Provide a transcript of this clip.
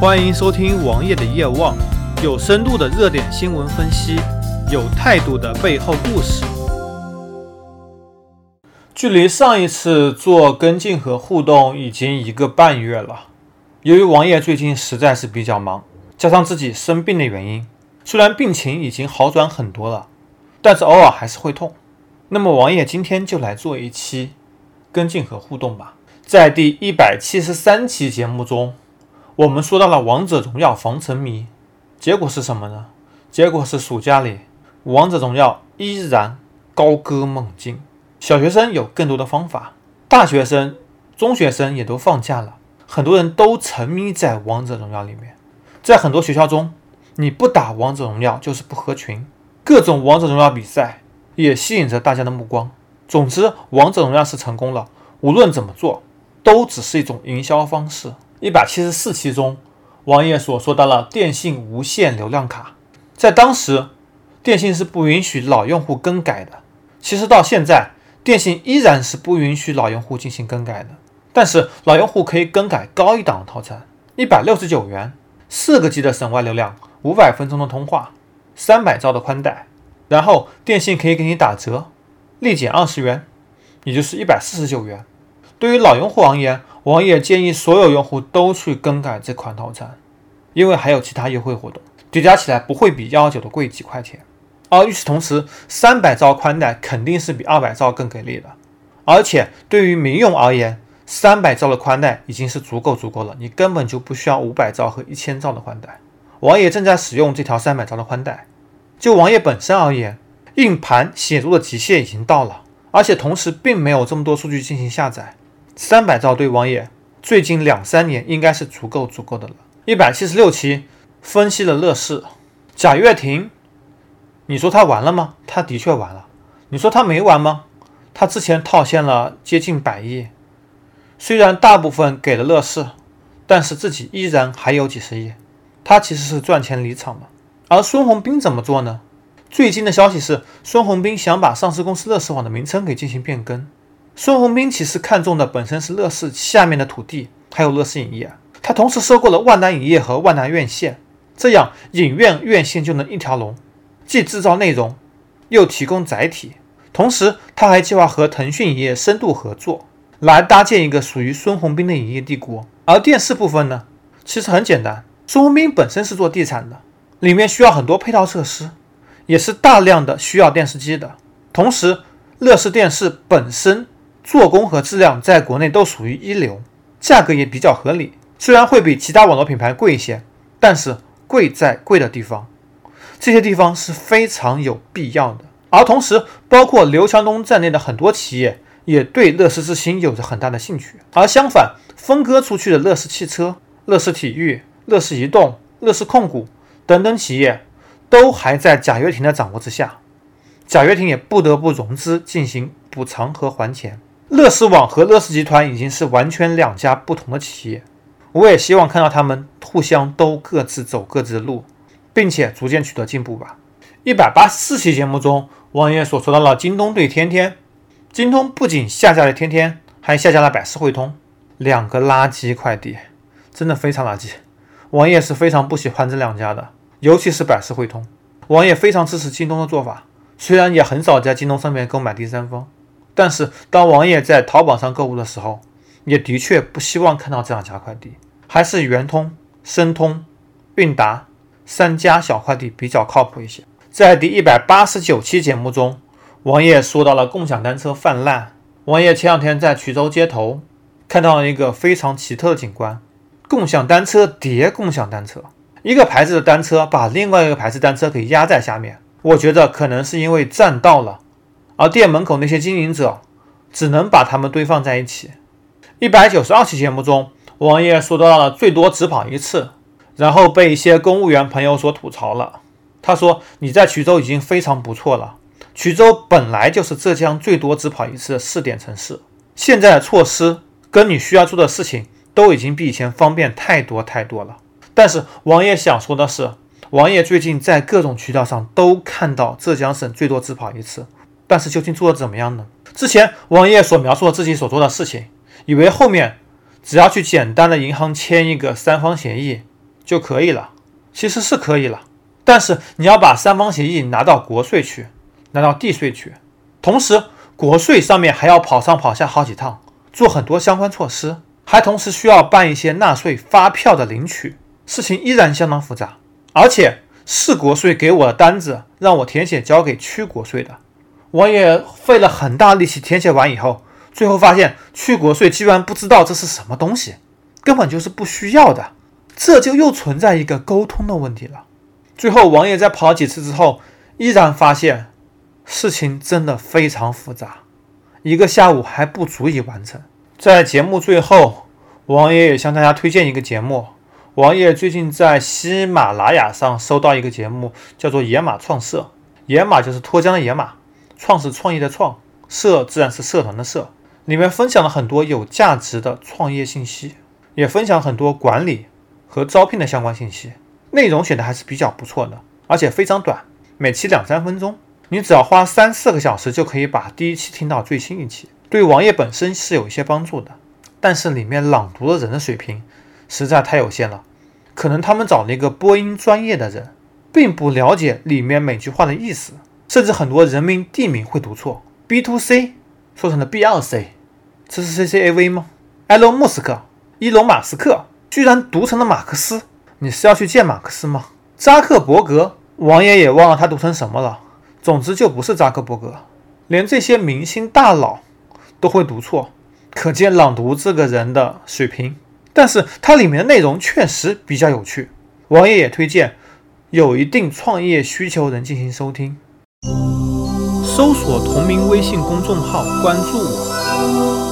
欢迎收听王爷的夜望，有深度的热点新闻分析，有态度的背后故事。距离上一次做跟进和互动已经一个半月了。由于王爷最近实在是比较忙，加上自己生病的原因，虽然病情已经好转很多了，但是偶尔还是会痛。那么王爷今天就来做一期跟进和互动吧。在第一百七十三期节目中。我们说到了王者荣耀防沉迷，结果是什么呢？结果是暑假里王者荣耀依然高歌猛进。小学生有更多的方法，大学生、中学生也都放假了，很多人都沉迷在王者荣耀里面。在很多学校中，你不打王者荣耀就是不合群。各种王者荣耀比赛也吸引着大家的目光。总之，王者荣耀是成功了，无论怎么做，都只是一种营销方式。一百七十四期中，王爷所说到了电信无限流量卡，在当时，电信是不允许老用户更改的。其实到现在，电信依然是不允许老用户进行更改的。但是老用户可以更改高一档的套餐，一百六十九元，四个 G 的省外流量，五百分钟的通话，三百兆的宽带，然后电信可以给你打折，立减二十元，也就是一百四十九元。对于老用户而言，王爷建议所有用户都去更改这款套餐，因为还有其他优惠活动，叠加起来不会比幺幺九的贵几块钱。而与此同时，三百兆宽带肯定是比二百兆更给力的。而且对于民用而言，三百兆的宽带已经是足够足够了，你根本就不需要五百兆和一千兆的宽带。王爷正在使用这条三百兆的宽带。就王爷本身而言，硬盘写入的极限已经到了，而且同时并没有这么多数据进行下载。三百兆对王爷最近两三年应该是足够足够的了。一百七十六期分析了乐视，贾跃亭，你说他完了吗？他的确完了。你说他没完吗？他之前套现了接近百亿，虽然大部分给了乐视，但是自己依然还有几十亿。他其实是赚钱离场的。而孙宏斌怎么做呢？最近的消息是，孙宏斌想把上市公司乐视网的名称给进行变更。孙宏斌其实看中的本身是乐视下面的土地，还有乐视影业。他同时收购了万达影业和万达院线，这样影院院线就能一条龙，既制造内容，又提供载体。同时，他还计划和腾讯影业深度合作，来搭建一个属于孙宏斌的影业帝国。而电视部分呢，其实很简单，孙宏斌本身是做地产的，里面需要很多配套设施，也是大量的需要电视机的。同时，乐视电视本身。做工和质量在国内都属于一流，价格也比较合理。虽然会比其他网络品牌贵一些，但是贵在贵的地方，这些地方是非常有必要的。而同时，包括刘强东在内的很多企业也对乐视之星有着很大的兴趣。而相反，分割出去的乐视汽车、乐视体育、乐视移动、乐视控股等等企业，都还在贾跃亭的掌握之下，贾跃亭也不得不融资进行补偿和还钱。乐视网和乐视集团已经是完全两家不同的企业，我也希望看到他们互相都各自走各自的路，并且逐渐取得进步吧。一百八十四期节目中，王爷所说到了京东对天天，京东不仅下架了天天，还下架了百世汇通，两个垃圾快递，真的非常垃圾。王爷是非常不喜欢这两家的，尤其是百世汇通。王爷非常支持京东的做法，虽然也很少在京东上面购买第三方。但是，当王爷在淘宝上购物的时候，也的确不希望看到这两家快递，还是圆通、申通、韵达三家小快递比较靠谱一些。在第一百八十九期节目中，王爷说到了共享单车泛滥。王爷前两天在衢州街头看到了一个非常奇特的景观：共享单车叠共享单车，一个牌子的单车把另外一个牌子单车给压在下面。我觉得可能是因为占道了。而店门口那些经营者只能把它们堆放在一起。一百九十二期节目中，王爷说到了最多只跑一次，然后被一些公务员朋友所吐槽了。他说：“你在衢州已经非常不错了，衢州本来就是浙江最多只跑一次的试点城市，现在的措施跟你需要做的事情都已经比以前方便太多太多了。”但是王爷想说的是，王爷最近在各种渠道上都看到浙江省最多只跑一次。但是究竟做的怎么样呢？之前王爷所描述的自己所做的事情，以为后面只要去简单的银行签一个三方协议，就可以了。其实是可以了，但是你要把三方协议拿到国税去，拿到地税去，同时国税上面还要跑上跑下好几趟，做很多相关措施，还同时需要办一些纳税发票的领取，事情依然相当复杂。而且是国税给我的单子让我填写交给区国税的，我也费了很大力气填写完以后，最后发现去国税居然不知道这是什么东西，根本就是不需要的。这就又存在一个沟通的问题了。最后，王爷在跑了几次之后，依然发现事情真的非常复杂，一个下午还不足以完成。在节目最后，王爷也向大家推荐一个节目。王爷最近在喜马拉雅上收到一个节目，叫做《野马创社》。野马就是脱缰的野马，创是创业的创，社自然是社团的社。里面分享了很多有价值的创业信息，也分享很多管理。和招聘的相关信息，内容选的还是比较不错的，而且非常短，每期两三分钟，你只要花三四个小时就可以把第一期听到最新一期，对王爷本身是有一些帮助的。但是里面朗读的人的水平实在太有限了，可能他们找了一个播音专业的人，并不了解里面每句话的意思，甚至很多人名地名会读错，B to C 说成了 B 二 C，这是 C C A V 吗？埃隆·穆斯克，伊隆·马斯克。居然读成了马克思，你是要去见马克思吗？扎克伯格，王爷也忘了他读成什么了。总之就不是扎克伯格，连这些明星大佬都会读错，可见朗读这个人的水平。但是它里面的内容确实比较有趣，王爷也推荐有一定创业需求人进行收听。搜索同名微信公众号，关注我。